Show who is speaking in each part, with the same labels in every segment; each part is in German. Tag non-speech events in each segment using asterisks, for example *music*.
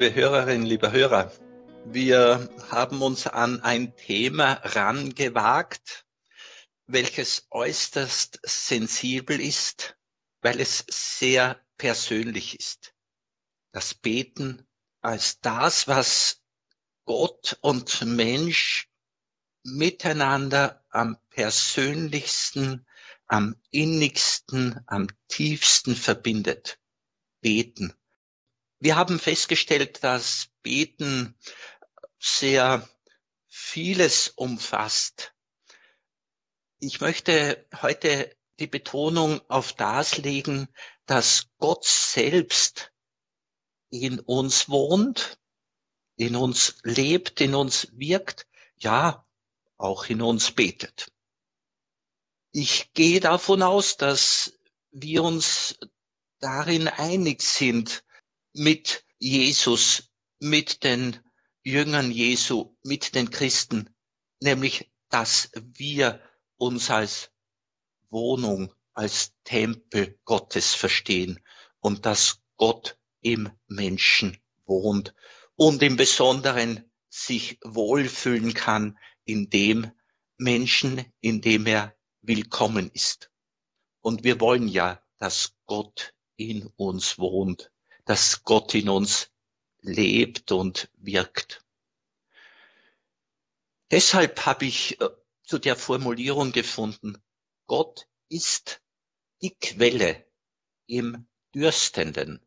Speaker 1: liebe Hörerinnen, liebe Hörer, wir haben uns an ein Thema rangewagt, welches äußerst sensibel ist, weil es sehr persönlich ist. Das Beten als das, was Gott und Mensch miteinander am persönlichsten, am innigsten, am tiefsten verbindet. Beten. Wir haben festgestellt, dass Beten sehr vieles umfasst. Ich möchte heute die Betonung auf das legen, dass Gott selbst in uns wohnt, in uns lebt, in uns wirkt, ja, auch in uns betet. Ich gehe davon aus, dass wir uns darin einig sind mit Jesus, mit den Jüngern Jesu, mit den Christen, nämlich, dass wir uns als Wohnung, als Tempel Gottes verstehen und dass Gott im Menschen wohnt und im Besonderen sich wohlfühlen kann in dem Menschen, in dem er willkommen ist. Und wir wollen ja, dass Gott in uns wohnt, dass Gott in uns lebt und wirkt. Deshalb habe ich äh, zu der Formulierung gefunden, Gott ist die Quelle im Dürstenden,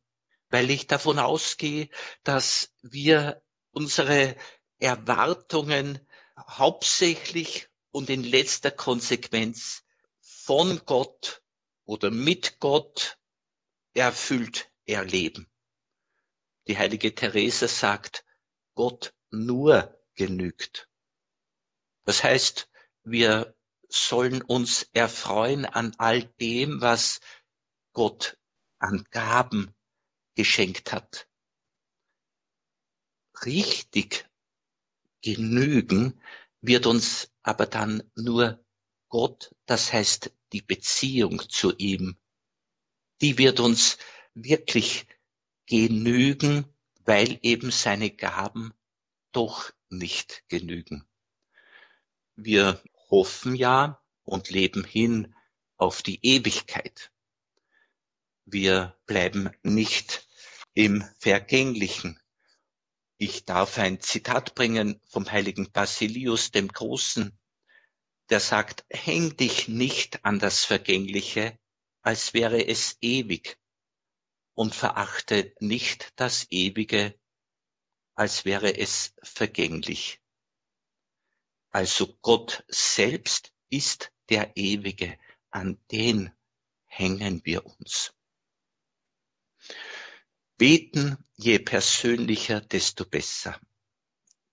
Speaker 1: weil ich davon ausgehe, dass wir unsere Erwartungen hauptsächlich und in letzter Konsequenz von Gott oder mit Gott erfüllt erleben. Die heilige Therese sagt, Gott nur genügt. Das heißt, wir sollen uns erfreuen an all dem, was Gott an Gaben geschenkt hat. Richtig genügen wird uns aber dann nur Gott, das heißt die Beziehung zu ihm. Die wird uns wirklich genügen, weil eben seine Gaben doch nicht genügen. Wir hoffen ja und leben hin auf die Ewigkeit. Wir bleiben nicht im Vergänglichen. Ich darf ein Zitat bringen vom heiligen Basilius dem Großen, der sagt, häng dich nicht an das Vergängliche, als wäre es ewig, und verachte nicht das Ewige, als wäre es vergänglich. Also Gott selbst ist der Ewige, an den hängen wir uns. Beten, je persönlicher, desto besser.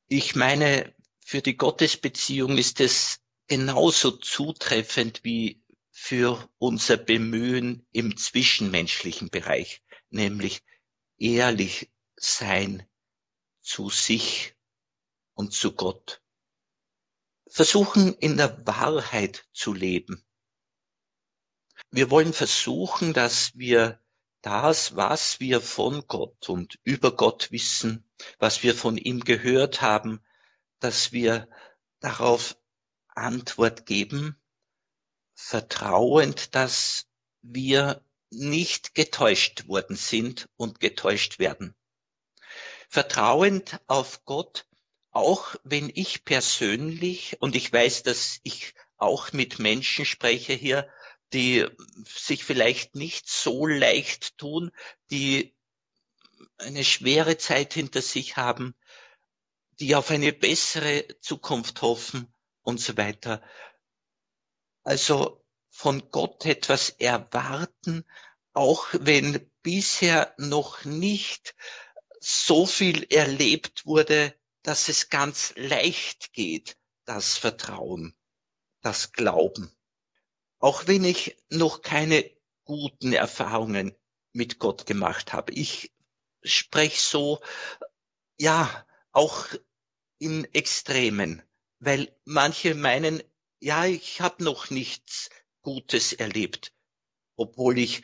Speaker 1: Ich meine, für die Gottesbeziehung ist es genauso zutreffend wie für unser Bemühen im zwischenmenschlichen Bereich nämlich ehrlich sein zu sich und zu Gott. Versuchen in der Wahrheit zu leben. Wir wollen versuchen, dass wir das, was wir von Gott und über Gott wissen, was wir von ihm gehört haben, dass wir darauf Antwort geben, vertrauend, dass wir nicht getäuscht worden sind und getäuscht werden. Vertrauend auf Gott, auch wenn ich persönlich, und ich weiß, dass ich auch mit Menschen spreche hier, die sich vielleicht nicht so leicht tun, die eine schwere Zeit hinter sich haben, die auf eine bessere Zukunft hoffen und so weiter. Also von Gott etwas erwarten, auch wenn bisher noch nicht so viel erlebt wurde, dass es ganz leicht geht, das Vertrauen, das Glauben. Auch wenn ich noch keine guten Erfahrungen mit Gott gemacht habe. Ich spreche so, ja, auch in Extremen, weil manche meinen, ja, ich habe noch nichts Gutes erlebt, obwohl ich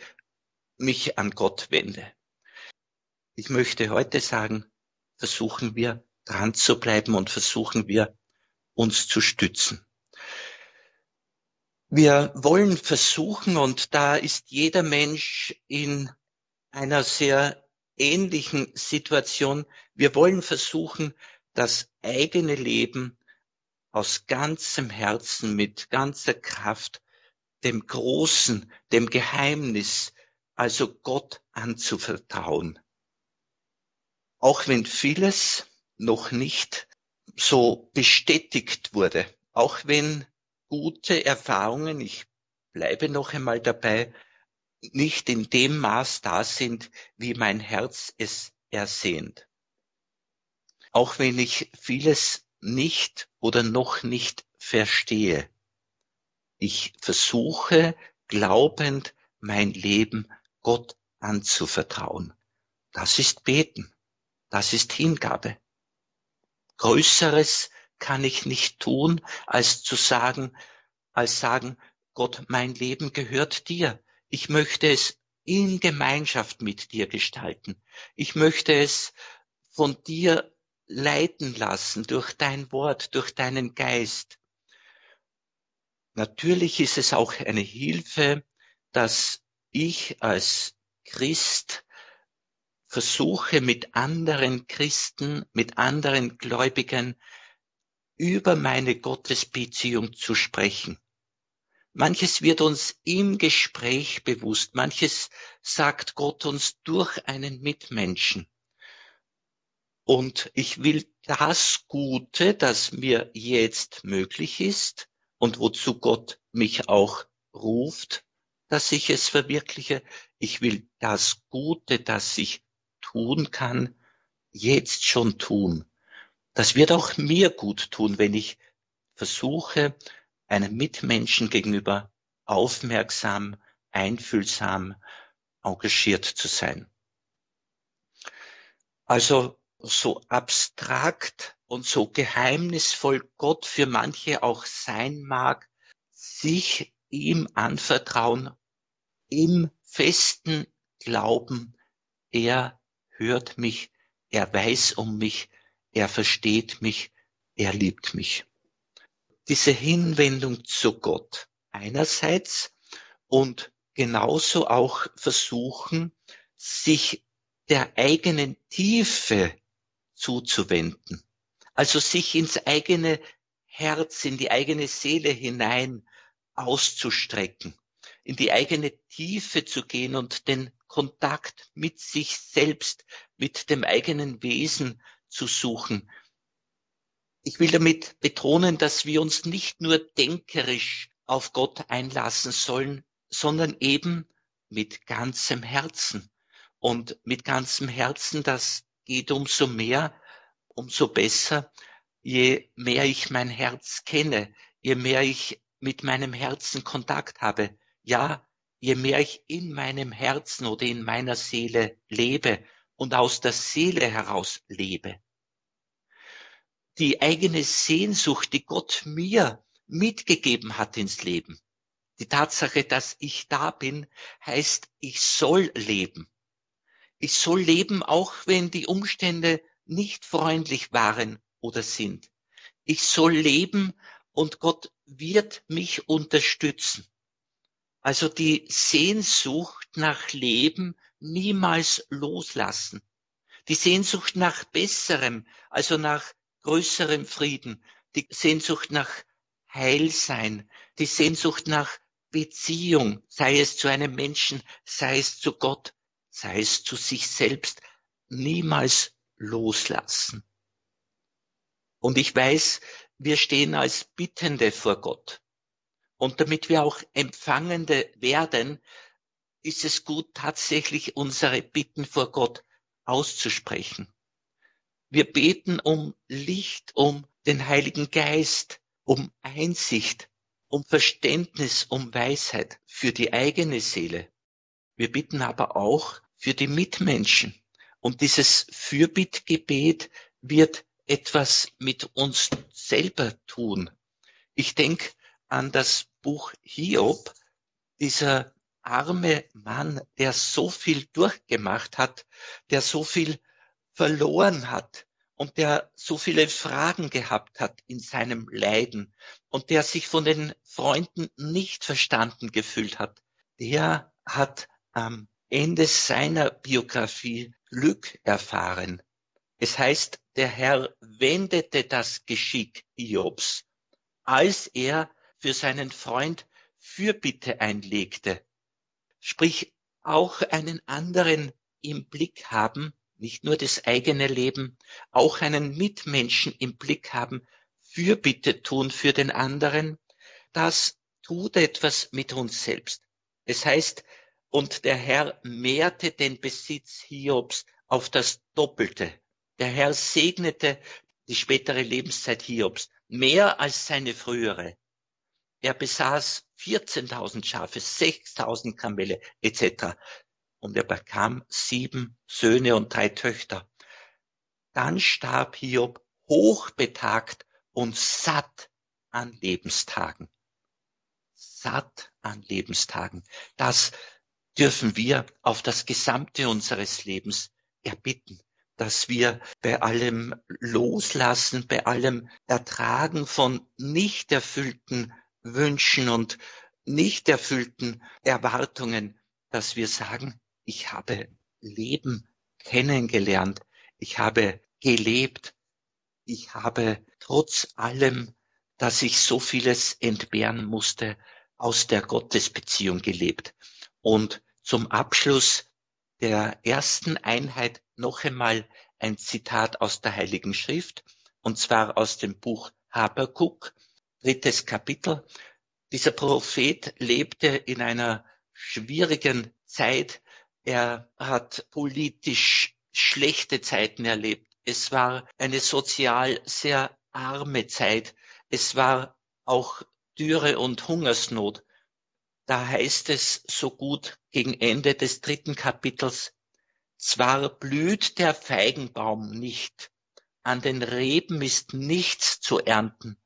Speaker 1: mich an Gott wende. Ich möchte heute sagen, versuchen wir dran zu bleiben und versuchen wir uns zu stützen. Wir wollen versuchen, und da ist jeder Mensch in einer sehr ähnlichen Situation, wir wollen versuchen, das eigene Leben aus ganzem Herzen, mit ganzer Kraft, dem Großen, dem Geheimnis, also Gott anzuvertrauen. Auch wenn vieles noch nicht so bestätigt wurde, auch wenn gute Erfahrungen, ich bleibe noch einmal dabei, nicht in dem Maß da sind, wie mein Herz es ersehnt. Auch wenn ich vieles nicht oder noch nicht verstehe. Ich versuche glaubend mein Leben Gott anzuvertrauen. Das ist Beten. Das ist Hingabe. Größeres kann ich nicht tun, als zu sagen, als sagen, Gott, mein Leben gehört dir. Ich möchte es in Gemeinschaft mit dir gestalten. Ich möchte es von dir leiten lassen durch dein Wort, durch deinen Geist. Natürlich ist es auch eine Hilfe, dass ich als Christ versuche mit anderen Christen, mit anderen Gläubigen über meine Gottesbeziehung zu sprechen. Manches wird uns im Gespräch bewusst, manches sagt Gott uns durch einen Mitmenschen. Und ich will das Gute, das mir jetzt möglich ist und wozu Gott mich auch ruft, dass ich es verwirkliche. Ich will das Gute, das ich tun kann, jetzt schon tun. Das wird auch mir gut tun, wenn ich versuche, einem Mitmenschen gegenüber aufmerksam, einfühlsam, engagiert zu sein. Also so abstrakt und so geheimnisvoll Gott für manche auch sein mag, sich ihm anvertrauen, im festen Glauben, er hört mich, er weiß um mich, er versteht mich, er liebt mich. Diese Hinwendung zu Gott einerseits und genauso auch versuchen, sich der eigenen Tiefe zuzuwenden. Also sich ins eigene Herz, in die eigene Seele hinein auszustrecken, in die eigene Tiefe zu gehen und den Kontakt mit sich selbst, mit dem eigenen Wesen zu suchen. Ich will damit betonen, dass wir uns nicht nur denkerisch auf Gott einlassen sollen, sondern eben mit ganzem Herzen. Und mit ganzem Herzen, das geht umso mehr, umso besser, je mehr ich mein Herz kenne, je mehr ich mit meinem Herzen Kontakt habe. Ja, je mehr ich in meinem Herzen oder in meiner Seele lebe und aus der Seele heraus lebe. Die eigene Sehnsucht, die Gott mir mitgegeben hat ins Leben. Die Tatsache, dass ich da bin, heißt, ich soll leben. Ich soll leben, auch wenn die Umstände nicht freundlich waren oder sind. Ich soll leben und Gott wird mich unterstützen. Also die Sehnsucht nach Leben niemals loslassen. Die Sehnsucht nach Besserem, also nach größerem Frieden, die Sehnsucht nach Heilsein, die Sehnsucht nach Beziehung, sei es zu einem Menschen, sei es zu Gott, sei es zu sich selbst, niemals loslassen. Und ich weiß, wir stehen als Bittende vor Gott. Und damit wir auch Empfangende werden, ist es gut, tatsächlich unsere Bitten vor Gott auszusprechen. Wir beten um Licht, um den Heiligen Geist, um Einsicht, um Verständnis, um Weisheit für die eigene Seele. Wir bitten aber auch für die Mitmenschen. Und dieses Fürbittgebet wird etwas mit uns selber tun. Ich denke an das Buch Hiob, dieser arme Mann, der so viel durchgemacht hat, der so viel verloren hat und der so viele Fragen gehabt hat in seinem Leiden und der sich von den Freunden nicht verstanden gefühlt hat, der hat am Ende seiner Biografie Glück erfahren. Es heißt, der Herr wendete das Geschick Hiobs, als er für seinen Freund Fürbitte einlegte. Sprich, auch einen anderen im Blick haben, nicht nur das eigene Leben, auch einen Mitmenschen im Blick haben, Fürbitte tun für den anderen, das tut etwas mit uns selbst. Es heißt, und der Herr mehrte den Besitz Hiobs auf das Doppelte. Der Herr segnete die spätere Lebenszeit Hiobs mehr als seine frühere. Er besaß 14.000 Schafe, 6.000 Kamele etc. Und er bekam sieben Söhne und drei Töchter. Dann starb Hiob hochbetagt und satt an Lebenstagen. Satt an Lebenstagen. Das dürfen wir auf das Gesamte unseres Lebens erbitten, dass wir bei allem Loslassen, bei allem Ertragen von nicht erfüllten Wünschen und nicht erfüllten Erwartungen, dass wir sagen, ich habe Leben kennengelernt, ich habe gelebt, ich habe trotz allem, dass ich so vieles entbehren musste, aus der Gottesbeziehung gelebt. Und zum Abschluss der ersten Einheit noch einmal ein Zitat aus der Heiligen Schrift, und zwar aus dem Buch Habakuk, drittes Kapitel. Dieser Prophet lebte in einer schwierigen Zeit. Er hat politisch schlechte Zeiten erlebt. Es war eine sozial sehr arme Zeit. Es war auch Dürre und Hungersnot. Da heißt es so gut gegen Ende des dritten Kapitels, zwar blüht der Feigenbaum nicht, an den Reben ist nichts zu ernten,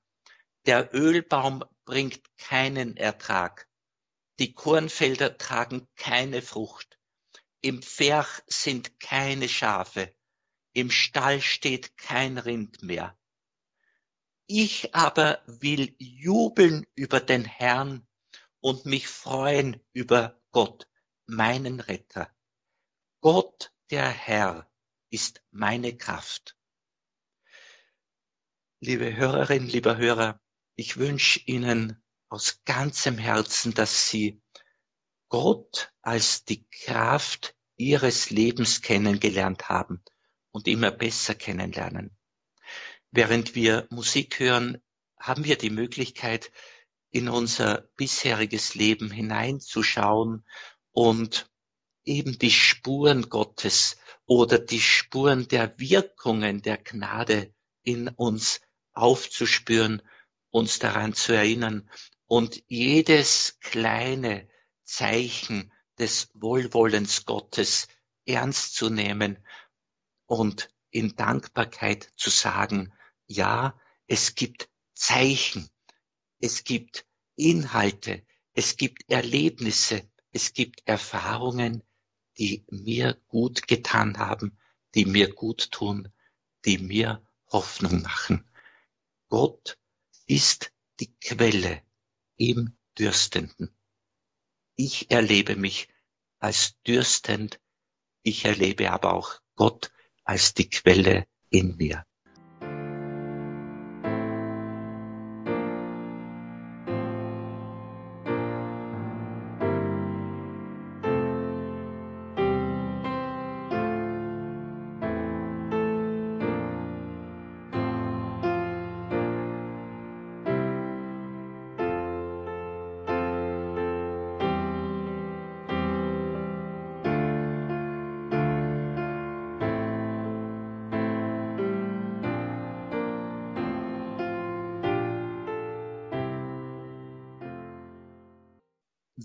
Speaker 1: der Ölbaum bringt keinen Ertrag. Die Kornfelder tragen keine Frucht. Im Pferch sind keine Schafe. Im Stall steht kein Rind mehr. Ich aber will jubeln über den Herrn und mich freuen über Gott, meinen Retter. Gott, der Herr, ist meine Kraft. Liebe Hörerinnen, lieber Hörer, ich wünsche Ihnen aus ganzem Herzen, dass Sie Gott als die Kraft Ihres Lebens kennengelernt haben und immer besser kennenlernen. Während wir Musik hören, haben wir die Möglichkeit, in unser bisheriges Leben hineinzuschauen und eben die Spuren Gottes oder die Spuren der Wirkungen der Gnade in uns aufzuspüren uns daran zu erinnern und jedes kleine Zeichen des Wohlwollens Gottes ernst zu nehmen und in Dankbarkeit zu sagen, ja, es gibt Zeichen, es gibt Inhalte, es gibt Erlebnisse, es gibt Erfahrungen, die mir gut getan haben, die mir gut tun, die mir Hoffnung machen. Gott ist die Quelle im Dürstenden. Ich erlebe mich als dürstend, ich erlebe aber auch Gott als die Quelle in mir.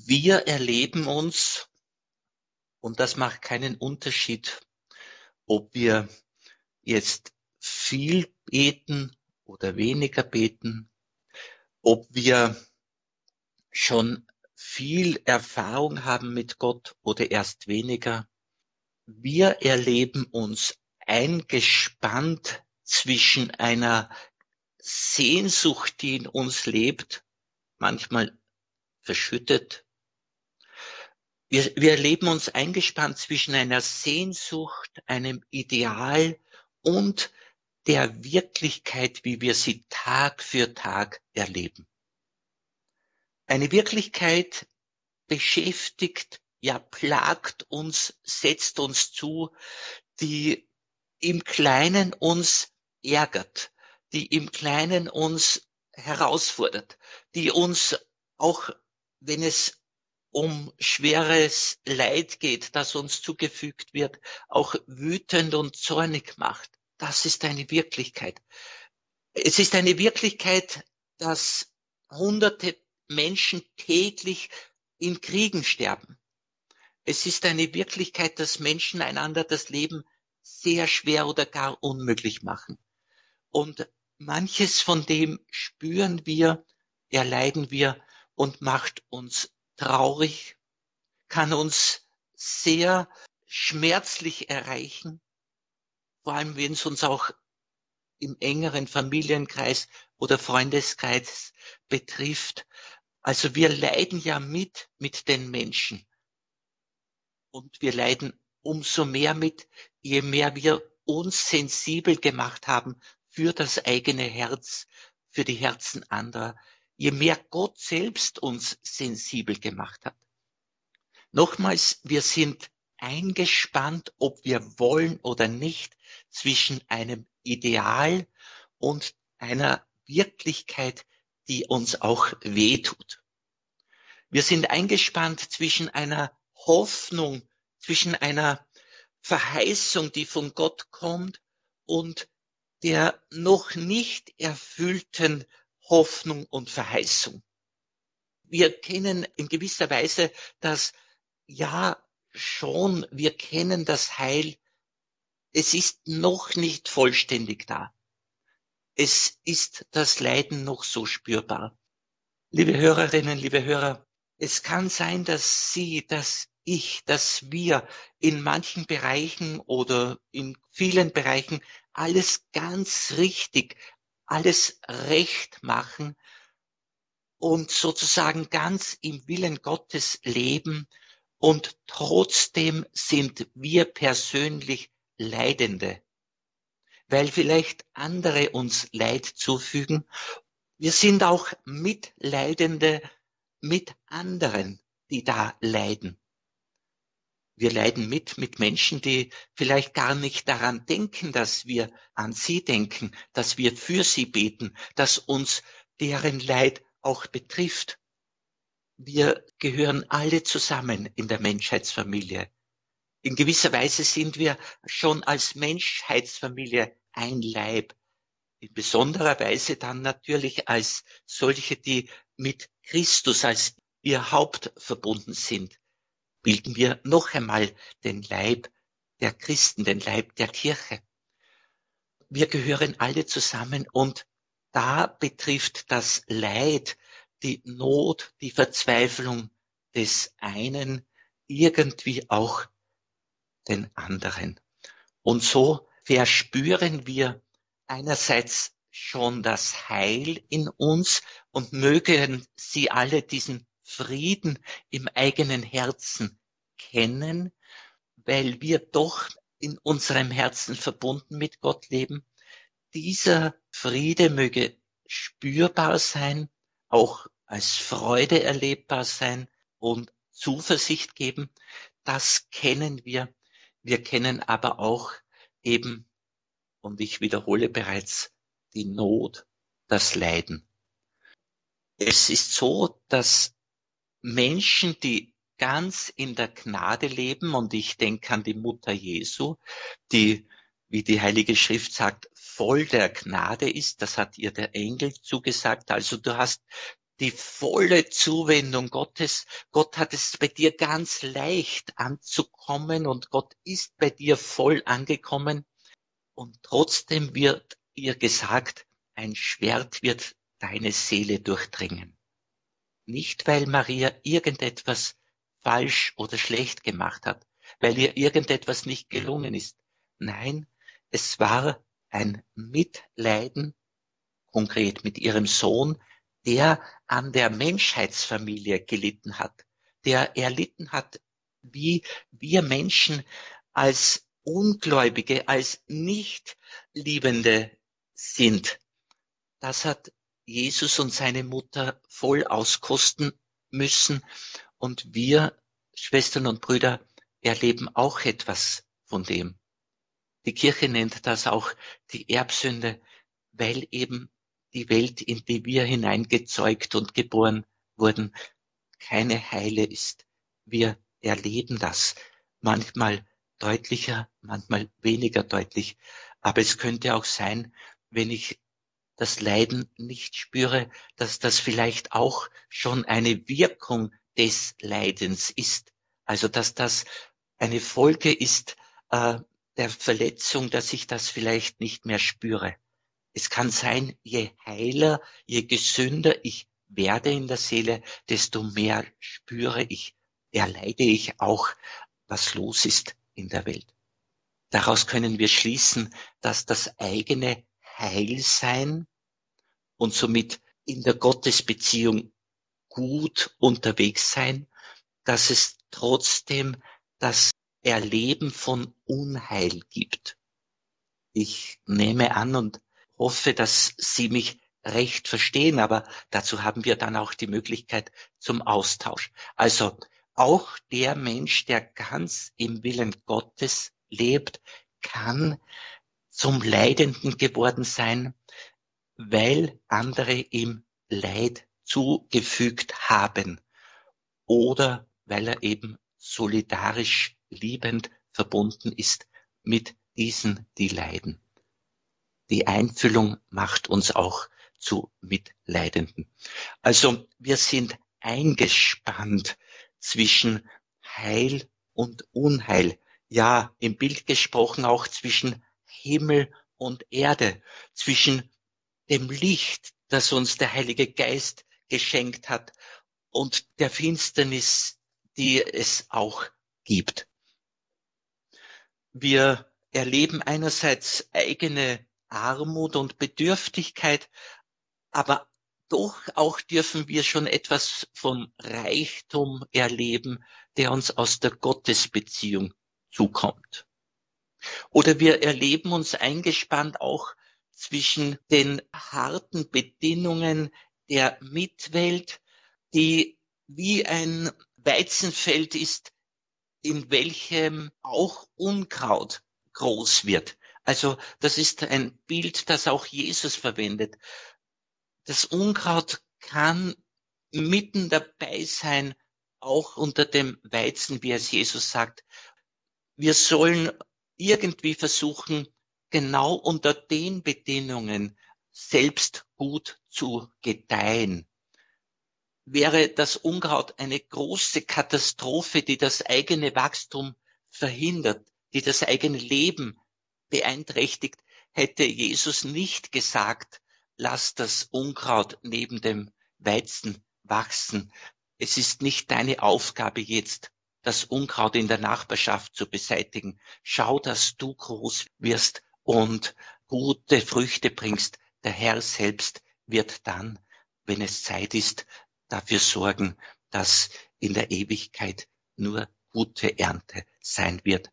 Speaker 1: Wir erleben uns, und das macht keinen Unterschied, ob wir jetzt viel beten oder weniger beten, ob wir schon viel Erfahrung haben mit Gott oder erst weniger. Wir erleben uns eingespannt zwischen einer Sehnsucht, die in uns lebt, manchmal verschüttet. Wir, wir erleben uns eingespannt zwischen einer Sehnsucht, einem Ideal und der Wirklichkeit, wie wir sie Tag für Tag erleben. Eine Wirklichkeit beschäftigt, ja plagt uns, setzt uns zu, die im Kleinen uns ärgert, die im Kleinen uns herausfordert, die uns auch, wenn es um schweres Leid geht, das uns zugefügt wird, auch wütend und zornig macht. Das ist eine Wirklichkeit. Es ist eine Wirklichkeit, dass hunderte Menschen täglich in Kriegen sterben. Es ist eine Wirklichkeit, dass Menschen einander das Leben sehr schwer oder gar unmöglich machen. Und manches von dem spüren wir, erleiden wir und macht uns traurig, kann uns sehr schmerzlich erreichen, vor allem wenn es uns auch im engeren Familienkreis oder Freundeskreis betrifft. Also wir leiden ja mit, mit den Menschen. Und wir leiden umso mehr mit, je mehr wir uns sensibel gemacht haben für das eigene Herz, für die Herzen anderer, je mehr Gott selbst uns sensibel gemacht hat. Nochmals, wir sind eingespannt, ob wir wollen oder nicht, zwischen einem Ideal und einer Wirklichkeit, die uns auch wehtut. Wir sind eingespannt zwischen einer Hoffnung, zwischen einer Verheißung, die von Gott kommt und der noch nicht erfüllten Hoffnung und Verheißung. Wir kennen in gewisser Weise das, ja, schon, wir kennen das Heil. Es ist noch nicht vollständig da es ist das Leiden noch so spürbar. Liebe Hörerinnen, liebe Hörer, es kann sein, dass Sie, dass ich, dass wir in manchen Bereichen oder in vielen Bereichen alles ganz richtig, alles recht machen und sozusagen ganz im Willen Gottes leben und trotzdem sind wir persönlich Leidende weil vielleicht andere uns Leid zufügen. Wir sind auch Mitleidende mit anderen, die da leiden. Wir leiden mit mit Menschen, die vielleicht gar nicht daran denken, dass wir an sie denken, dass wir für sie beten, dass uns deren Leid auch betrifft. Wir gehören alle zusammen in der Menschheitsfamilie in gewisser Weise sind wir schon als Menschheitsfamilie ein Leib. In besonderer Weise dann natürlich als solche, die mit Christus als ihr Haupt verbunden sind, bilden wir noch einmal den Leib der Christen, den Leib der Kirche. Wir gehören alle zusammen und da betrifft das Leid, die Not, die Verzweiflung des einen irgendwie auch den anderen. Und so verspüren wir einerseits schon das Heil in uns und mögen sie alle diesen Frieden im eigenen Herzen kennen, weil wir doch in unserem Herzen verbunden mit Gott leben. Dieser Friede möge spürbar sein, auch als Freude erlebbar sein und Zuversicht geben. Das kennen wir wir kennen aber auch eben, und ich wiederhole bereits, die Not, das Leiden. Es ist so, dass Menschen, die ganz in der Gnade leben, und ich denke an die Mutter Jesu, die, wie die Heilige Schrift sagt, voll der Gnade ist, das hat ihr der Engel zugesagt. Also du hast die volle Zuwendung Gottes. Gott hat es bei dir ganz leicht anzukommen und Gott ist bei dir voll angekommen. Und trotzdem wird ihr gesagt, ein Schwert wird deine Seele durchdringen. Nicht, weil Maria irgendetwas falsch oder schlecht gemacht hat, weil ihr irgendetwas nicht gelungen ist. Nein, Es war ein Mitleiden, konkret mit ihrem Sohn, der an der Menschheitsfamilie gelitten hat, der erlitten hat, wie wir Menschen als Ungläubige, als Nichtliebende sind. Das hat Jesus und seine Mutter voll auskosten müssen. Und wir, Schwestern und Brüder, erleben auch etwas von dem. Die Kirche nennt das auch die Erbsünde, weil eben die Welt, in die wir hineingezeugt und geboren wurden, keine heile ist. Wir erleben das manchmal deutlicher, manchmal weniger deutlich. Aber es könnte auch sein, wenn ich das Leiden nicht spüre, dass das vielleicht auch schon eine Wirkung des Leidens ist. Also dass das eine Folge ist äh, der Verletzung, dass ich das vielleicht nicht mehr spüre. Es kann sein, je heiler, je gesünder ich werde in der Seele, desto mehr spüre ich, erleide ich auch, was los ist in der Welt. Daraus können wir schließen, dass das eigene Heilsein und somit in der Gottesbeziehung gut unterwegs sein, dass es trotzdem das Erleben von Unheil gibt. Ich nehme an und hoffe, dass Sie mich recht verstehen, aber dazu haben wir dann auch die Möglichkeit zum Austausch. Also auch der Mensch, der ganz im Willen Gottes lebt, kann zum Leidenden geworden sein, weil andere ihm Leid zugefügt haben oder weil er eben solidarisch liebend verbunden ist mit diesen, die leiden. Die Einfühlung macht uns auch zu Mitleidenden. Also wir sind eingespannt zwischen Heil und Unheil. Ja, im Bild gesprochen auch zwischen Himmel und Erde, zwischen dem Licht, das uns der Heilige Geist geschenkt hat und der Finsternis, die es auch gibt. Wir erleben einerseits eigene Armut und Bedürftigkeit, aber doch auch dürfen wir schon etwas vom Reichtum erleben, der uns aus der Gottesbeziehung zukommt. Oder wir erleben uns eingespannt auch zwischen den harten Bedingungen der Mitwelt, die wie ein Weizenfeld ist, in welchem auch Unkraut groß wird. Also das ist ein Bild, das auch Jesus verwendet. Das Unkraut kann mitten dabei sein, auch unter dem Weizen, wie es Jesus sagt. Wir sollen irgendwie versuchen, genau unter den Bedingungen selbst gut zu gedeihen. Wäre das Unkraut eine große Katastrophe, die das eigene Wachstum verhindert, die das eigene Leben beeinträchtigt, hätte Jesus nicht gesagt, lass das Unkraut neben dem Weizen wachsen. Es ist nicht deine Aufgabe jetzt, das Unkraut in der Nachbarschaft zu beseitigen. Schau, dass du groß wirst und gute Früchte bringst, der Herr selbst wird dann, wenn es Zeit ist, dafür sorgen, dass in der Ewigkeit nur gute Ernte sein wird.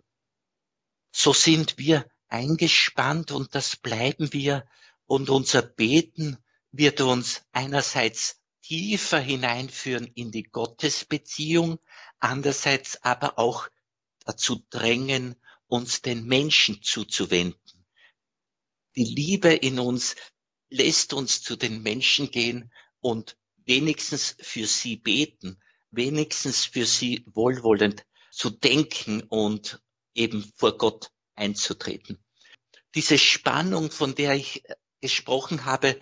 Speaker 1: So sind wir eingespannt und das bleiben wir und unser Beten wird uns einerseits tiefer hineinführen in die Gottesbeziehung, andererseits aber auch dazu drängen, uns den Menschen zuzuwenden die Liebe in uns lässt uns zu den Menschen gehen und wenigstens für sie beten, wenigstens für sie wohlwollend zu denken und eben vor Gott einzutreten. Diese Spannung, von der ich gesprochen habe,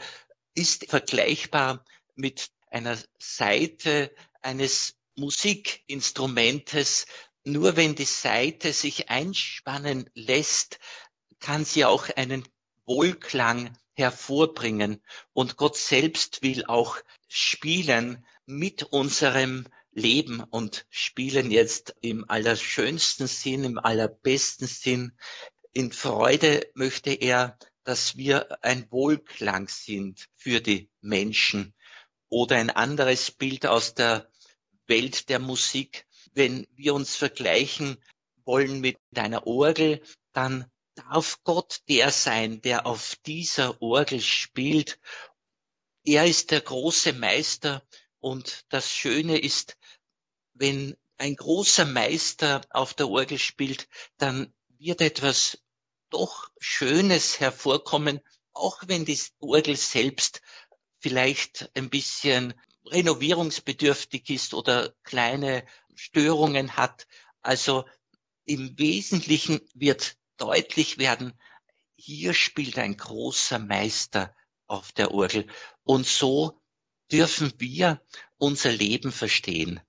Speaker 1: ist vergleichbar mit einer Seite eines Musikinstrumentes. Nur wenn die Seite sich einspannen lässt, kann sie auch einen Wohlklang hervorbringen. Und Gott selbst will auch spielen mit unserem Leben und spielen jetzt im allerschönsten Sinn, im allerbesten Sinn In Freude möchte er, dass wir ein Wohlklang sind für die Menschen. Oder ein anderes Bild aus der Welt der Musik. Wenn wir uns vergleichen wollen mit einer Orgel, dann darf Gott der sein, der auf dieser Orgel spielt. Er ist der große Meister und das Schöne ist, wenn ein großer Meister auf der Orgel spielt, dann wird etwas doch Schönes hervorkommen, auch wenn die Orgel selbst vielleicht ein bisschen renovierungsbedürftig ist oder kleine Störungen hat. Also im Wesentlichen wird deutlich werden, hier spielt ein großer Meister auf der Orgel. Und so dürfen wir unser Leben verstehen.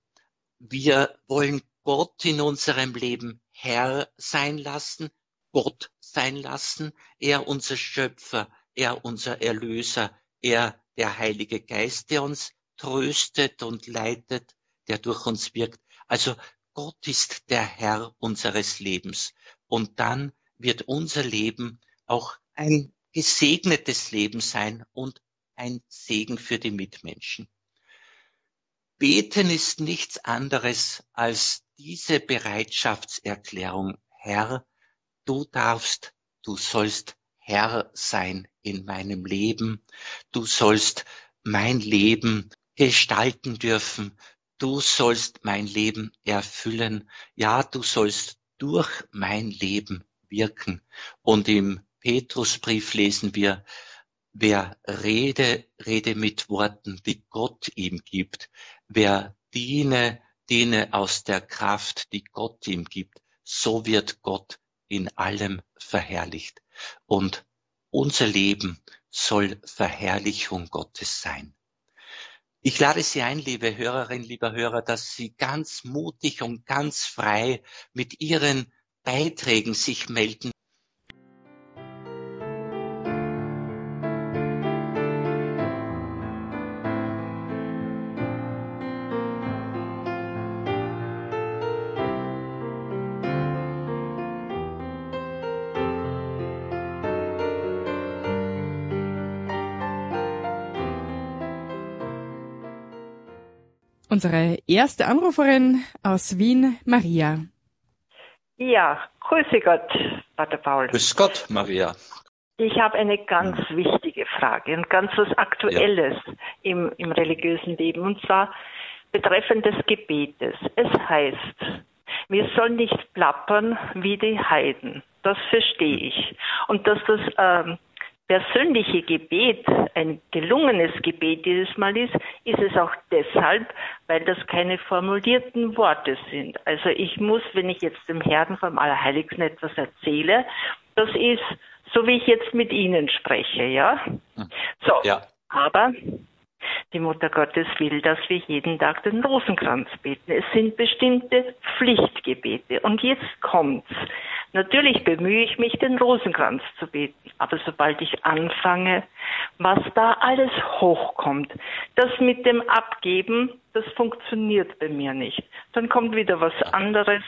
Speaker 1: Wir wollen Gott in unserem Leben Herr sein lassen, Gott sein lassen, er unser Schöpfer, er unser Erlöser, er der Heilige Geist, der uns tröstet und leitet, der durch uns wirkt. Also Gott ist der Herr unseres Lebens. Und dann wird unser Leben auch ein gesegnetes Leben sein und ein Segen für die Mitmenschen. Beten ist nichts anderes als diese Bereitschaftserklärung, Herr, du darfst, du sollst Herr sein in meinem Leben, du sollst mein Leben gestalten dürfen, du sollst mein Leben erfüllen, ja, du sollst durch mein Leben wirken. Und im Petrusbrief lesen wir, wer rede, rede mit Worten, die Gott ihm gibt. Wer diene, diene aus der Kraft, die Gott ihm gibt. So wird Gott in allem verherrlicht. Und unser Leben soll Verherrlichung Gottes sein. Ich lade Sie ein, liebe Hörerinnen, lieber Hörer, dass Sie ganz mutig und ganz frei mit Ihren Beiträgen sich melden.
Speaker 2: Unsere erste Anruferin aus Wien, Maria.
Speaker 3: Ja, grüße Gott, Pater Paul.
Speaker 1: Grüß Gott, Maria.
Speaker 3: Ich habe eine ganz wichtige Frage und ganz was Aktuelles ja. im, im religiösen Leben und zwar betreffend des Gebetes. Es heißt, wir sollen nicht plappern wie die Heiden. Das verstehe ich. Und dass das ähm, persönliche Gebet ein gelungenes Gebet dieses Mal ist, ist es auch deshalb, weil das keine formulierten Worte sind. Also ich muss, wenn ich jetzt dem Herrn vom Allerheiligsten etwas erzähle, das ist so, wie ich jetzt mit Ihnen spreche, ja? Hm. So, ja. aber die Mutter Gottes will, dass wir jeden Tag den Rosenkranz beten. Es sind bestimmte Pflichtgebete. Und jetzt kommt's. Natürlich bemühe ich mich, den Rosenkranz zu beten. Aber sobald ich anfange, was da alles hochkommt, das mit dem Abgeben, das funktioniert bei mir nicht. Dann kommt wieder was anderes.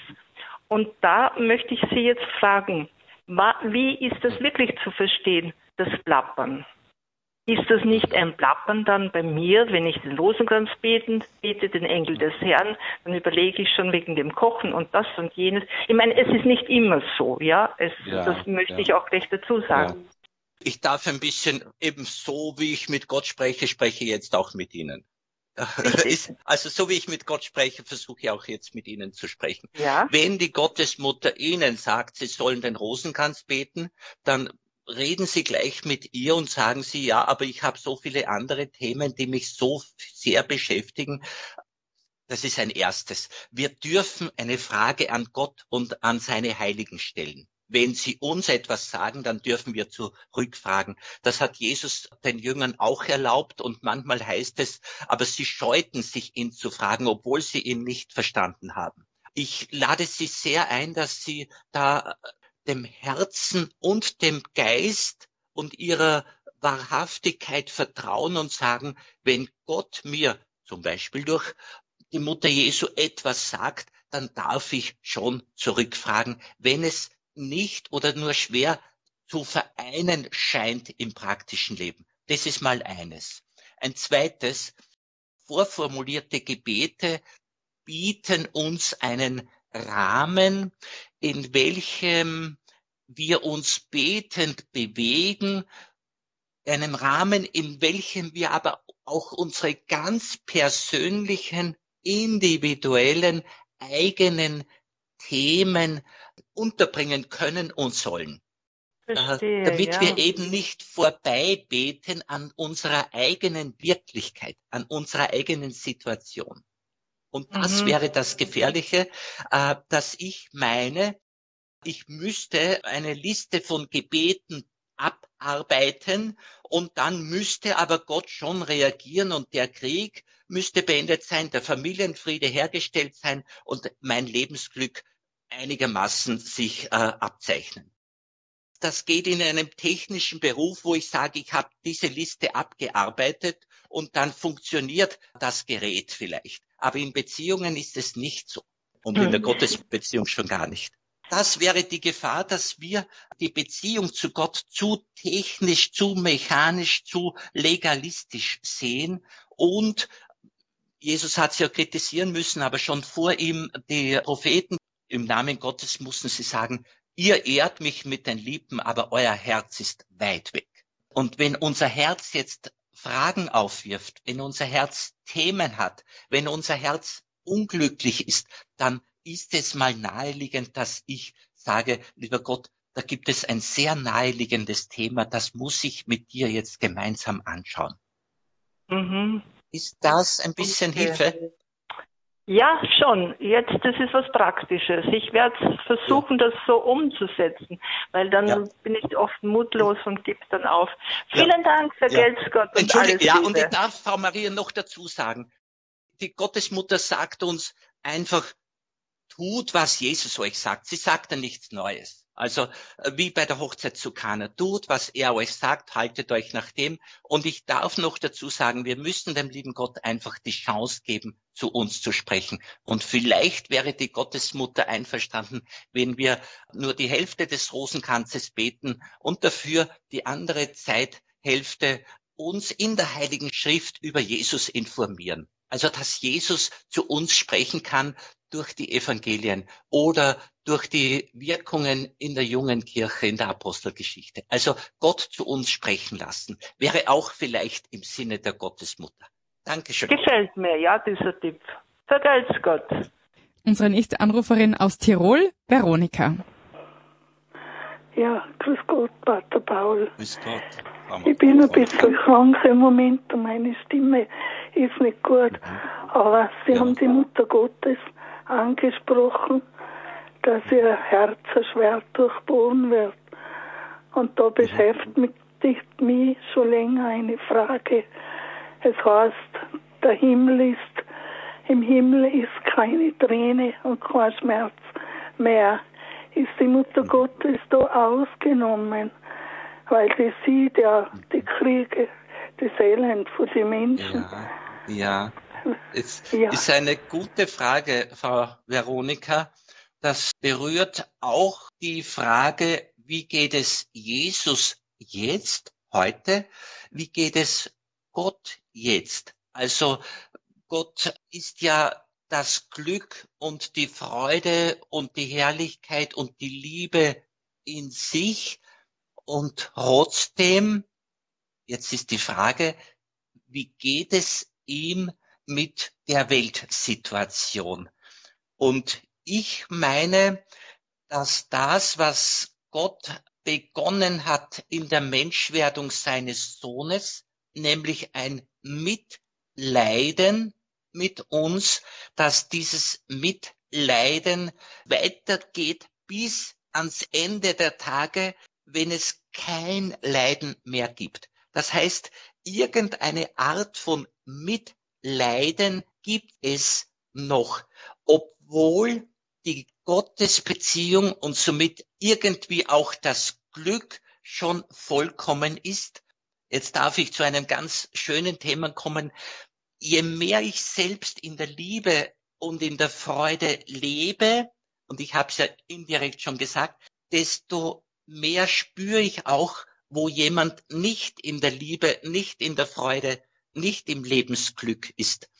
Speaker 3: Und da möchte ich Sie jetzt fragen, wie ist das wirklich zu verstehen, das Plappern? Ist das nicht ein Plappern dann bei mir, wenn ich den Rosenkranz beten, bete den Engel des Herrn, dann überlege ich schon wegen dem Kochen und das und jenes. Ich meine, es ist nicht immer so, ja. Es, ja das möchte ja. ich auch gleich dazu sagen. Ja.
Speaker 1: Ich darf ein bisschen eben so, wie ich mit Gott spreche, spreche jetzt auch mit Ihnen. *laughs* also so wie ich mit Gott spreche, versuche ich auch jetzt mit Ihnen zu sprechen. Ja. Wenn die Gottesmutter Ihnen sagt, Sie sollen den Rosenkranz beten, dann reden Sie gleich mit ihr und sagen Sie, ja, aber ich habe so viele andere Themen, die mich so sehr beschäftigen. Das ist ein erstes. Wir dürfen eine Frage an Gott und an seine Heiligen stellen. Wenn sie uns etwas sagen, dann dürfen wir zurückfragen. Das hat Jesus den Jüngern auch erlaubt und manchmal heißt es, aber sie scheuten sich, ihn zu fragen, obwohl sie ihn nicht verstanden haben. Ich lade Sie sehr ein, dass Sie da dem Herzen und dem Geist und ihrer Wahrhaftigkeit vertrauen und sagen, wenn Gott mir zum Beispiel durch die Mutter Jesu etwas sagt, dann darf ich schon zurückfragen, wenn es nicht oder nur schwer zu vereinen scheint im praktischen Leben. Das ist mal eines. Ein zweites, vorformulierte Gebete bieten uns einen Rahmen, in welchem wir uns betend bewegen, einem Rahmen, in welchem wir aber auch unsere ganz persönlichen, individuellen, eigenen Themen unterbringen können und sollen. Verstehe, damit ja. wir eben nicht vorbei beten an unserer eigenen Wirklichkeit, an unserer eigenen Situation. Und das mhm. wäre das Gefährliche, äh, dass ich meine, ich müsste eine Liste von Gebeten abarbeiten und dann müsste aber Gott schon reagieren und der Krieg müsste beendet sein, der Familienfriede hergestellt sein und mein Lebensglück einigermaßen sich äh, abzeichnen das geht in einem technischen Beruf, wo ich sage, ich habe diese Liste abgearbeitet und dann funktioniert das Gerät vielleicht. Aber in Beziehungen ist es nicht so. Und in der mhm. Gottesbeziehung schon gar nicht. Das wäre die Gefahr, dass wir die Beziehung zu Gott zu technisch, zu mechanisch, zu legalistisch sehen und Jesus hat es ja kritisieren müssen, aber schon vor ihm die Propheten im Namen Gottes mussten sie sagen, Ihr ehrt mich mit den Lippen, aber euer Herz ist weit weg. Und wenn unser Herz jetzt Fragen aufwirft, wenn unser Herz Themen hat, wenn unser Herz unglücklich ist, dann ist es mal naheliegend, dass ich sage, lieber Gott, da gibt es ein sehr naheliegendes Thema, das muss ich mit dir jetzt gemeinsam anschauen. Mhm. Ist das ein bisschen okay. Hilfe?
Speaker 3: Ja, schon. Jetzt, das ist was Praktisches. Ich werde versuchen, das so umzusetzen, weil dann ja. bin ich oft mutlos und gebe dann auf. Vielen ja. Dank, vergelt's ja. Gott.
Speaker 1: Und alles ja, Liebe. und ich darf Frau Maria noch dazu sagen, die Gottesmutter sagt uns einfach, tut, was Jesus euch sagt. Sie sagt ja nichts Neues. Also äh, wie bei der Hochzeit zu Kana. Tut, was er euch sagt, haltet euch nach dem. Und ich darf noch dazu sagen, wir müssen dem lieben Gott einfach die Chance geben, zu uns zu sprechen. Und vielleicht wäre die Gottesmutter einverstanden, wenn wir nur die Hälfte des Rosenkranzes beten und dafür die andere Zeithälfte uns in der Heiligen Schrift über Jesus informieren. Also, dass Jesus zu uns sprechen kann durch die Evangelien oder durch die Wirkungen in der jungen Kirche, in der Apostelgeschichte. Also Gott zu uns sprechen lassen, wäre auch vielleicht im Sinne der Gottesmutter. Dankeschön.
Speaker 3: Gefällt mir, ja, dieser Tipp. Vergelt's Gott.
Speaker 2: Unsere nächste Anruferin aus Tirol, Veronika.
Speaker 4: Ja, grüß Gott, Pater Paul.
Speaker 1: Grüß Gott.
Speaker 4: Ich bin ein bisschen krank im Moment und meine Stimme ist nicht gut. Mhm. Aber Sie ja. haben die Mutter Gottes angesprochen, dass ihr Herz schwer durchbohren wird. Und da beschäftigt mich schon länger eine Frage. Es heißt, der Himmel ist, im Himmel ist keine Träne und kein Schmerz mehr. Ist die Mutter. Gottes da ausgenommen, weil die sieht ja die Kriege, das Elend von den Menschen.
Speaker 1: Ja, ja. Es ja. ist eine gute Frage, Frau Veronika. Das berührt auch die Frage, wie geht es Jesus jetzt, heute? Wie geht es Gott jetzt? Also Gott ist ja das Glück und die Freude und die Herrlichkeit und die Liebe in sich und trotzdem, jetzt ist die Frage, wie geht es ihm mit der Weltsituation. Und ich meine, dass das, was Gott begonnen hat in der Menschwerdung seines Sohnes, nämlich ein Mitleiden mit uns, dass dieses Mitleiden weitergeht bis ans Ende der Tage, wenn es kein Leiden mehr gibt. Das heißt, irgendeine Art von Mitleiden Leiden gibt es noch, obwohl die Gottesbeziehung und somit irgendwie auch das Glück schon vollkommen ist. Jetzt darf ich zu einem ganz schönen Thema kommen. Je mehr ich selbst in der Liebe und in der Freude lebe, und ich habe es ja indirekt schon gesagt, desto mehr spüre ich auch, wo jemand nicht in der Liebe, nicht in der Freude, nicht im Lebensglück ist.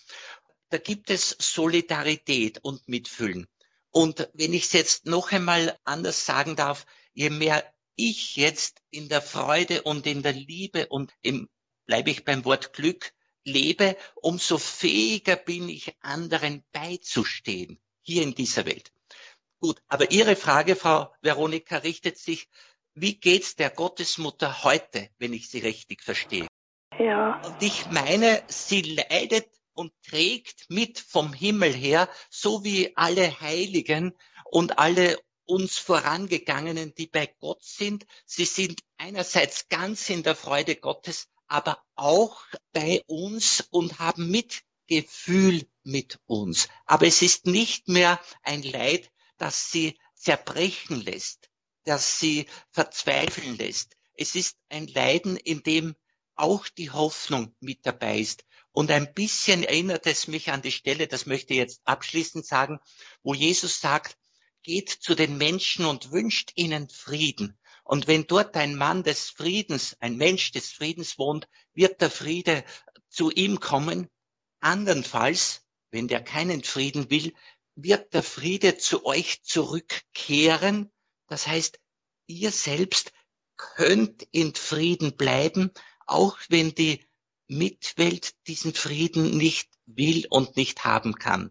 Speaker 1: Da gibt es Solidarität und Mitfühlen. Und wenn ich es jetzt noch einmal anders sagen darf, je mehr ich jetzt in der Freude und in der Liebe und im, bleibe ich beim Wort Glück, lebe, umso fähiger bin ich, anderen beizustehen, hier in dieser Welt. Gut, aber Ihre Frage, Frau Veronika, richtet sich, wie geht's der Gottesmutter heute, wenn ich sie richtig verstehe?
Speaker 4: Ja.
Speaker 1: Und ich meine, sie leidet und trägt mit vom Himmel her, so wie alle Heiligen und alle uns vorangegangenen, die bei Gott sind. Sie sind einerseits ganz in der Freude Gottes, aber auch bei uns und haben Mitgefühl mit uns. Aber es ist nicht mehr ein Leid, das sie zerbrechen lässt, das sie verzweifeln lässt. Es ist ein Leiden, in dem auch die Hoffnung mit dabei ist. Und ein bisschen erinnert es mich an die Stelle, das möchte ich jetzt abschließend sagen, wo Jesus sagt, geht zu den Menschen und wünscht ihnen Frieden. Und wenn dort ein Mann des Friedens, ein Mensch des Friedens wohnt, wird der Friede zu ihm kommen. Andernfalls, wenn der keinen Frieden will, wird der Friede zu euch zurückkehren. Das heißt, ihr selbst könnt in Frieden bleiben, auch wenn die Mitwelt diesen Frieden nicht will und nicht haben kann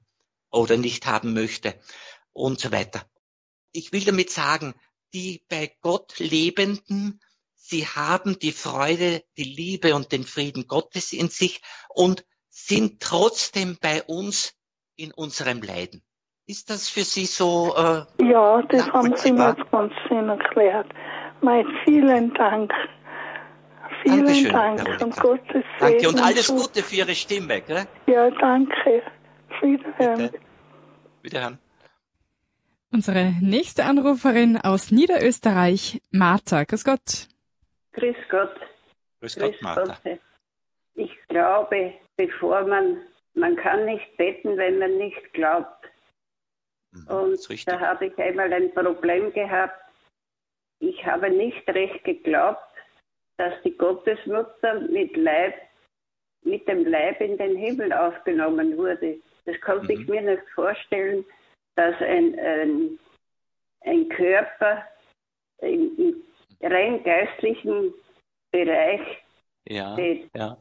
Speaker 1: oder nicht haben möchte und so weiter. Ich will damit sagen, die bei Gott Lebenden, sie haben die Freude, die Liebe und den Frieden Gottes in sich und sind trotzdem bei uns in unserem Leiden. Ist das für Sie so? Äh,
Speaker 4: ja, das haben Sie mir ganz schön erklärt. Mein vielen Dank. Vielen
Speaker 1: Dankeschön,
Speaker 4: Dank
Speaker 1: Veronika.
Speaker 4: und Gottes Segen.
Speaker 1: Danke und alles. Gute für Ihre Stimme. Gell?
Speaker 4: Ja, danke. Wiederhören.
Speaker 1: Bitte. Wiederhören.
Speaker 2: Unsere nächste Anruferin aus Niederösterreich, Martha. Grüß Gott.
Speaker 5: Grüß Gott.
Speaker 1: Grüß
Speaker 5: Grüß
Speaker 1: Gott, Martha.
Speaker 5: Gott. Ich glaube, bevor man, man kann nicht beten, wenn man nicht glaubt.
Speaker 1: Mhm,
Speaker 5: Und da habe ich einmal ein Problem gehabt. Ich habe nicht recht geglaubt, dass die Gottesmutter mit Leib, mit dem Leib in den Himmel aufgenommen wurde. Das konnte
Speaker 1: Mhm.
Speaker 5: ich mir nicht vorstellen, dass ein, ein, ein Körper im, im rein geistlichen Bereich
Speaker 1: Ja,
Speaker 5: steht.
Speaker 1: ja.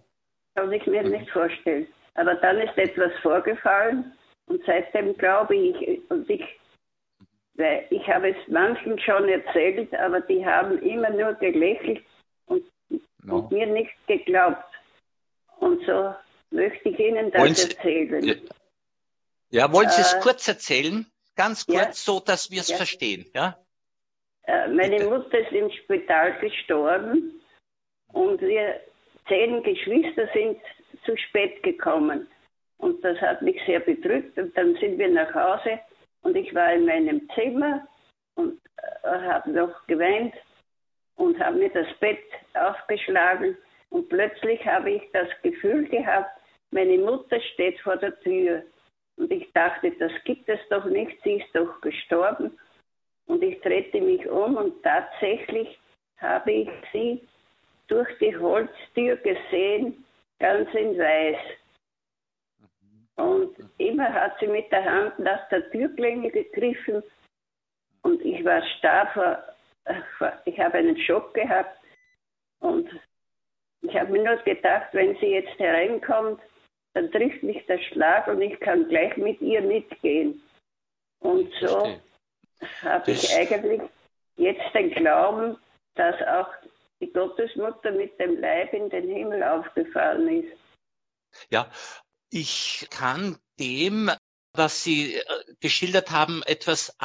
Speaker 5: Kann ich mir
Speaker 1: Mhm.
Speaker 5: nicht vorstellen. Aber dann ist etwas vorgefallen und seitdem glaube ich, und ich, ich habe es manchen schon erzählt, aber die haben immer nur gelächelt und,
Speaker 1: No.
Speaker 5: und mir nicht geglaubt. Und so möchte ich Ihnen das
Speaker 1: Wollen Sie-
Speaker 5: erzählen.
Speaker 1: Ja. Wollen Sie es
Speaker 5: Äh,
Speaker 1: kurz erzählen? Ganz kurz,
Speaker 5: ja.
Speaker 1: so dass wir es
Speaker 5: Ja.
Speaker 1: verstehen, ja?
Speaker 5: Äh, meine
Speaker 1: Bitte.
Speaker 5: Mutter ist im Spital gestorben und wir zehn Geschwister sind zu spät gekommen. Und das hat mich sehr bedrückt. Und dann sind wir nach Hause und ich war in meinem Zimmer und äh, habe noch geweint und habe mir das Bett aufgeschlagen. Und plötzlich habe ich das Gefühl gehabt, meine Mutter steht vor der Tür. Und ich dachte, das gibt es doch nicht, sie ist doch gestorben. Und ich drehte mich um und tatsächlich habe ich sie durch die Holztür gesehen, ganz in weiß. Und immer hat sie mit der Hand nach der Türklinge gegriffen und ich war starr vor, *laughs* ich habe einen Schock gehabt und ich habe mir nur gedacht, wenn sie jetzt hereinkommt, dann trifft mich der Schlag und ich kann gleich mit ihr mitgehen. Und so habe ich eigentlich jetzt den Glauben, dass auch die Gottesmutter mit dem Leib in den Himmel aufgefahren ist.
Speaker 1: Ja, ich kann dem, was Sie äh, geschildert haben, etwas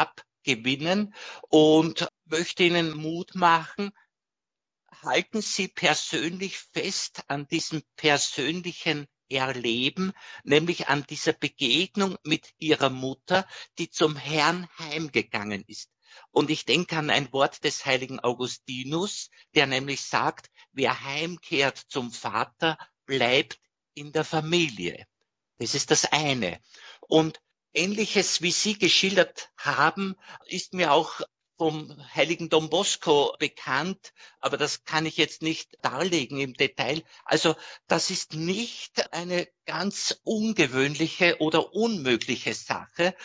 Speaker 1: abgewinnen und möchte Ihnen Mut machen. Halten Sie persönlich fest an diesem persönlichen Erleben, nämlich an dieser Begegnung mit Ihrer Mutter, die zum Herrn heimgegangen ist. Und ich denke an ein Wort des heiligen Augustinus, der nämlich sagt, wer heimkehrt zum Vater, bleibt in der Familie. Das ist das eine. Und ähnliches, wie Sie geschildert haben, ist mir auch vom heiligen Don Bosco bekannt, aber das kann ich jetzt nicht darlegen im Detail. Also das ist nicht eine ganz ungewöhnliche oder unmögliche Sache,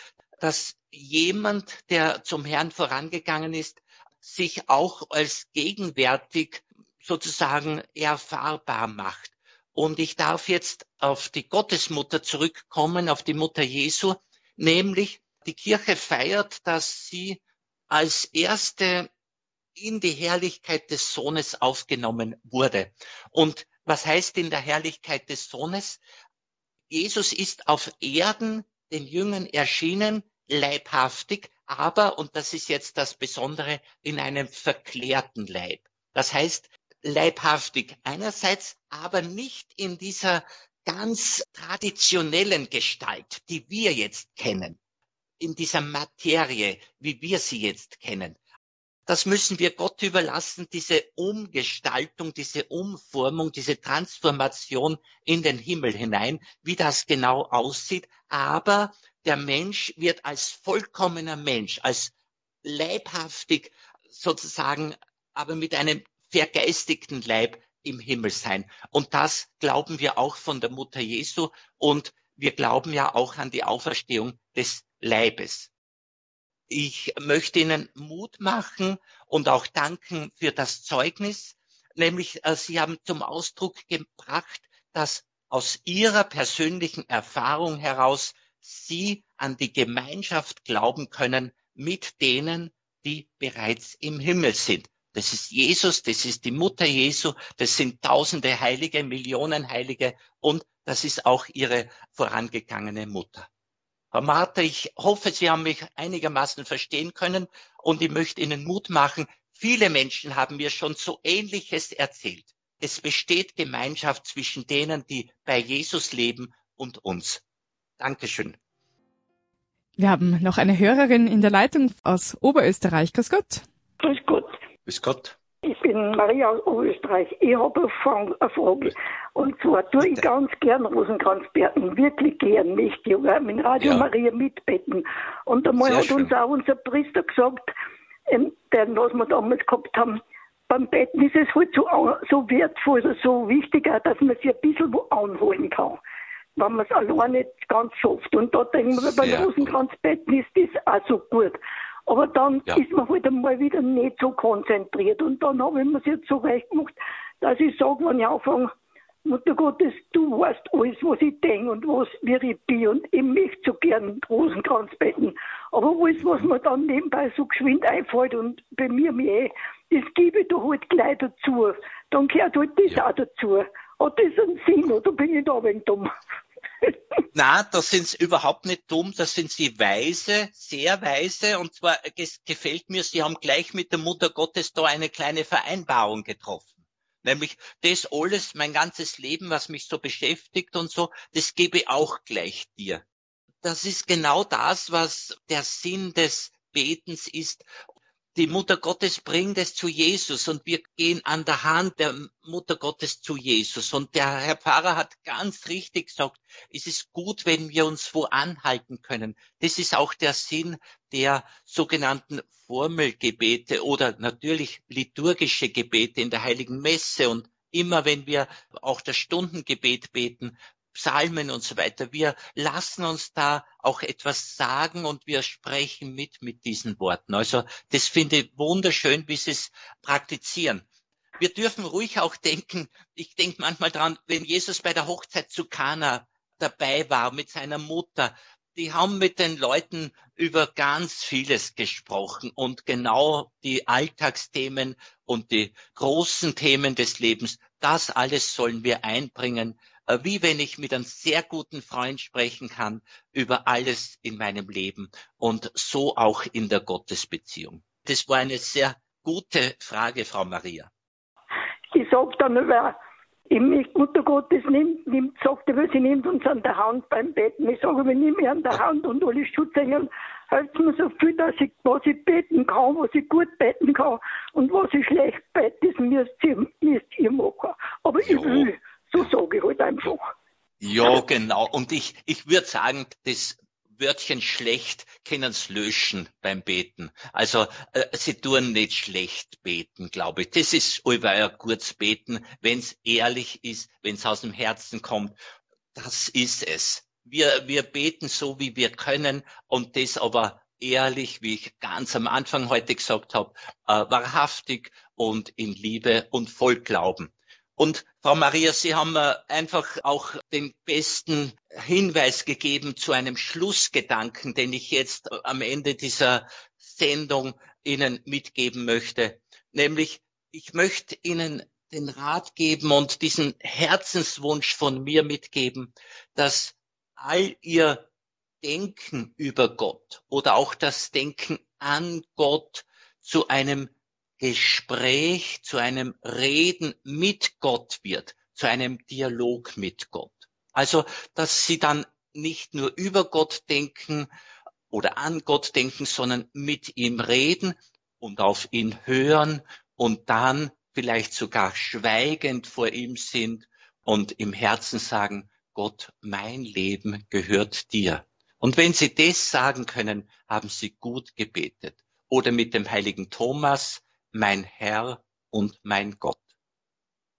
Speaker 1: dass jemand, der zum Herrn vorangegangen ist, sich auch als gegenwärtig sozusagen erfahrbar macht. Und ich darf jetzt auf die Gottesmutter zurückkommen, auf die Mutter Jesu, nämlich die Kirche feiert, dass sie als erste in die Herrlichkeit des Sohnes aufgenommen wurde. Und was heißt in der Herrlichkeit des Sohnes? Jesus ist auf Erden den Jüngern erschienen, leibhaftig, aber, und das ist jetzt das Besondere, in einem verklärten Leib. Das heißt, leibhaftig einerseits, aber nicht in dieser ganz traditionellen Gestalt, die wir jetzt kennen, in dieser Materie, wie wir sie jetzt kennen. Das müssen wir Gott überlassen, diese Umgestaltung, diese Umformung, diese Transformation in den Himmel hinein, wie das genau aussieht. Aber der Mensch wird als vollkommener Mensch, als leibhaftig sozusagen, aber mit einem vergeistigten Leib im Himmel sein. Und das glauben wir auch von der Mutter Jesu und wir glauben ja auch an die Auferstehung des Leibes. Ich möchte Ihnen Mut machen und auch danken für das Zeugnis, nämlich äh, Sie haben zum Ausdruck gebracht, dass aus Ihrer persönlichen Erfahrung heraus Sie an die Gemeinschaft glauben können mit denen, die bereits im Himmel sind. Das ist Jesus, das ist die Mutter Jesu, das sind tausende Heilige, Millionen Heilige und das ist auch ihre vorangegangene Mutter. Frau Martha, ich hoffe, Sie haben mich einigermaßen verstehen können und ich möchte Ihnen Mut machen. Viele Menschen haben mir schon so Ähnliches erzählt. Es besteht Gemeinschaft zwischen denen, die bei Jesus leben und uns. Dankeschön.
Speaker 2: Wir haben noch eine Hörerin in der Leitung aus Oberösterreich. Grüß Gott.
Speaker 6: Grüß Gott.
Speaker 1: Grüß Gott.
Speaker 6: Ich bin Maria aus Österreich. Ich habe eine Frage. Und zwar tue ich ganz gern Rosenkranzbärten, wirklich gern, ich auch mit Radio ja. Maria mitbeten. Und einmal Sehr hat schön. uns auch unser Priester gesagt, ähm, der, was wir damals gehabt haben, beim Betten ist es halt so, so wertvoll, so wichtig, dass man sich ein bisschen wo anholen kann, wenn man es allein nicht ganz schafft. Und da denken wir, beim Rosenkranzbetten ist das auch so gut. Aber dann ja. ist man halt einmal wieder nicht so konzentriert. Und dann habe ich mir jetzt so recht gemacht, dass ich sage, wenn ich anfange, Mutter Gottes, du weißt alles, was ich denke und was, wie ich bin. Und ich möchte so gern Rosenkranz beten. Aber alles, was mir dann nebenbei so geschwind einfällt und bei mir mir eh, das gebe ich da halt gleich dazu. Dann gehört halt das ja. auch dazu. Hat das einen Sinn oder bin ich da wenig dumm? *laughs*
Speaker 1: Na, das sind sie überhaupt nicht dumm, das sind sie weise, sehr weise. Und zwar gefällt mir, sie haben gleich mit der Mutter Gottes da eine kleine Vereinbarung getroffen. Nämlich das alles, mein ganzes Leben, was mich so beschäftigt und so, das gebe ich auch gleich dir. Das ist genau das, was der Sinn des Betens ist die Mutter Gottes bringt es zu Jesus und wir gehen an der Hand der Mutter Gottes zu Jesus. Und der Herr Pfarrer hat ganz richtig gesagt, es ist gut, wenn wir uns wo anhalten können. Das ist auch der Sinn der sogenannten Formelgebete oder natürlich liturgische Gebete in der Heiligen Messe. Und immer wenn wir auch das Stundengebet beten, Psalmen und so weiter. Wir lassen uns da auch etwas sagen und wir sprechen mit mit diesen Worten. Also das finde ich wunderschön, wie sie es praktizieren. Wir dürfen ruhig auch denken, ich denke manchmal dran, wenn Jesus bei der Hochzeit zu Kana dabei war mit seiner Mutter, die haben mit den Leuten über ganz vieles gesprochen und genau die Alltagsthemen und die großen Themen des Lebens, das alles sollen wir einbringen wie wenn ich mit einem sehr guten Freund sprechen kann über alles in meinem Leben und so auch in der Gottesbeziehung. Das war eine sehr gute Frage, Frau Maria.
Speaker 6: Ich sage dann, wer die Mutter Gottes nimmt, nimmt, sagt er, sie nimmt uns an der Hand beim Betten. Ich sage, wir nehmen an der Hand und alle Schutzengel helfen mir so viel, dass ich, was ich beten kann, was ich gut beten kann und was ich schlecht bete, das müsst ihr, müsst ihr machen. Aber jo. ich will, so sage ich halt einfach.
Speaker 1: Ja, genau. Und ich, ich würde sagen, das Wörtchen schlecht können's löschen beim Beten. Also äh, sie tun nicht schlecht beten, glaube ich. Das ist allweil ein gutes Beten, wenn's ehrlich ist, wenn's aus dem Herzen kommt. Das ist es. Wir, wir beten so, wie wir können und das aber ehrlich, wie ich ganz am Anfang heute gesagt habe, äh, wahrhaftig und in Liebe und voll Glauben. Und Frau Maria, Sie haben mir einfach auch den besten Hinweis gegeben zu einem Schlussgedanken, den ich jetzt am Ende dieser Sendung Ihnen mitgeben möchte. Nämlich, ich möchte Ihnen den Rat geben und diesen Herzenswunsch von mir mitgeben, dass all Ihr Denken über Gott oder auch das Denken an Gott zu einem Gespräch, zu einem Reden mit Gott wird, zu einem Dialog mit Gott. Also, dass sie dann nicht nur über Gott denken oder an Gott denken, sondern mit ihm reden und auf ihn hören und dann vielleicht sogar schweigend vor ihm sind und im Herzen sagen, Gott, mein Leben gehört dir. Und wenn Sie das sagen können, haben Sie gut gebetet. Oder mit dem heiligen Thomas, mein Herr und mein Gott.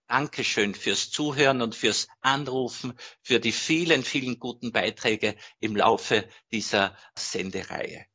Speaker 1: Dankeschön fürs Zuhören und fürs Anrufen, für die vielen, vielen guten Beiträge im Laufe dieser Sendereihe.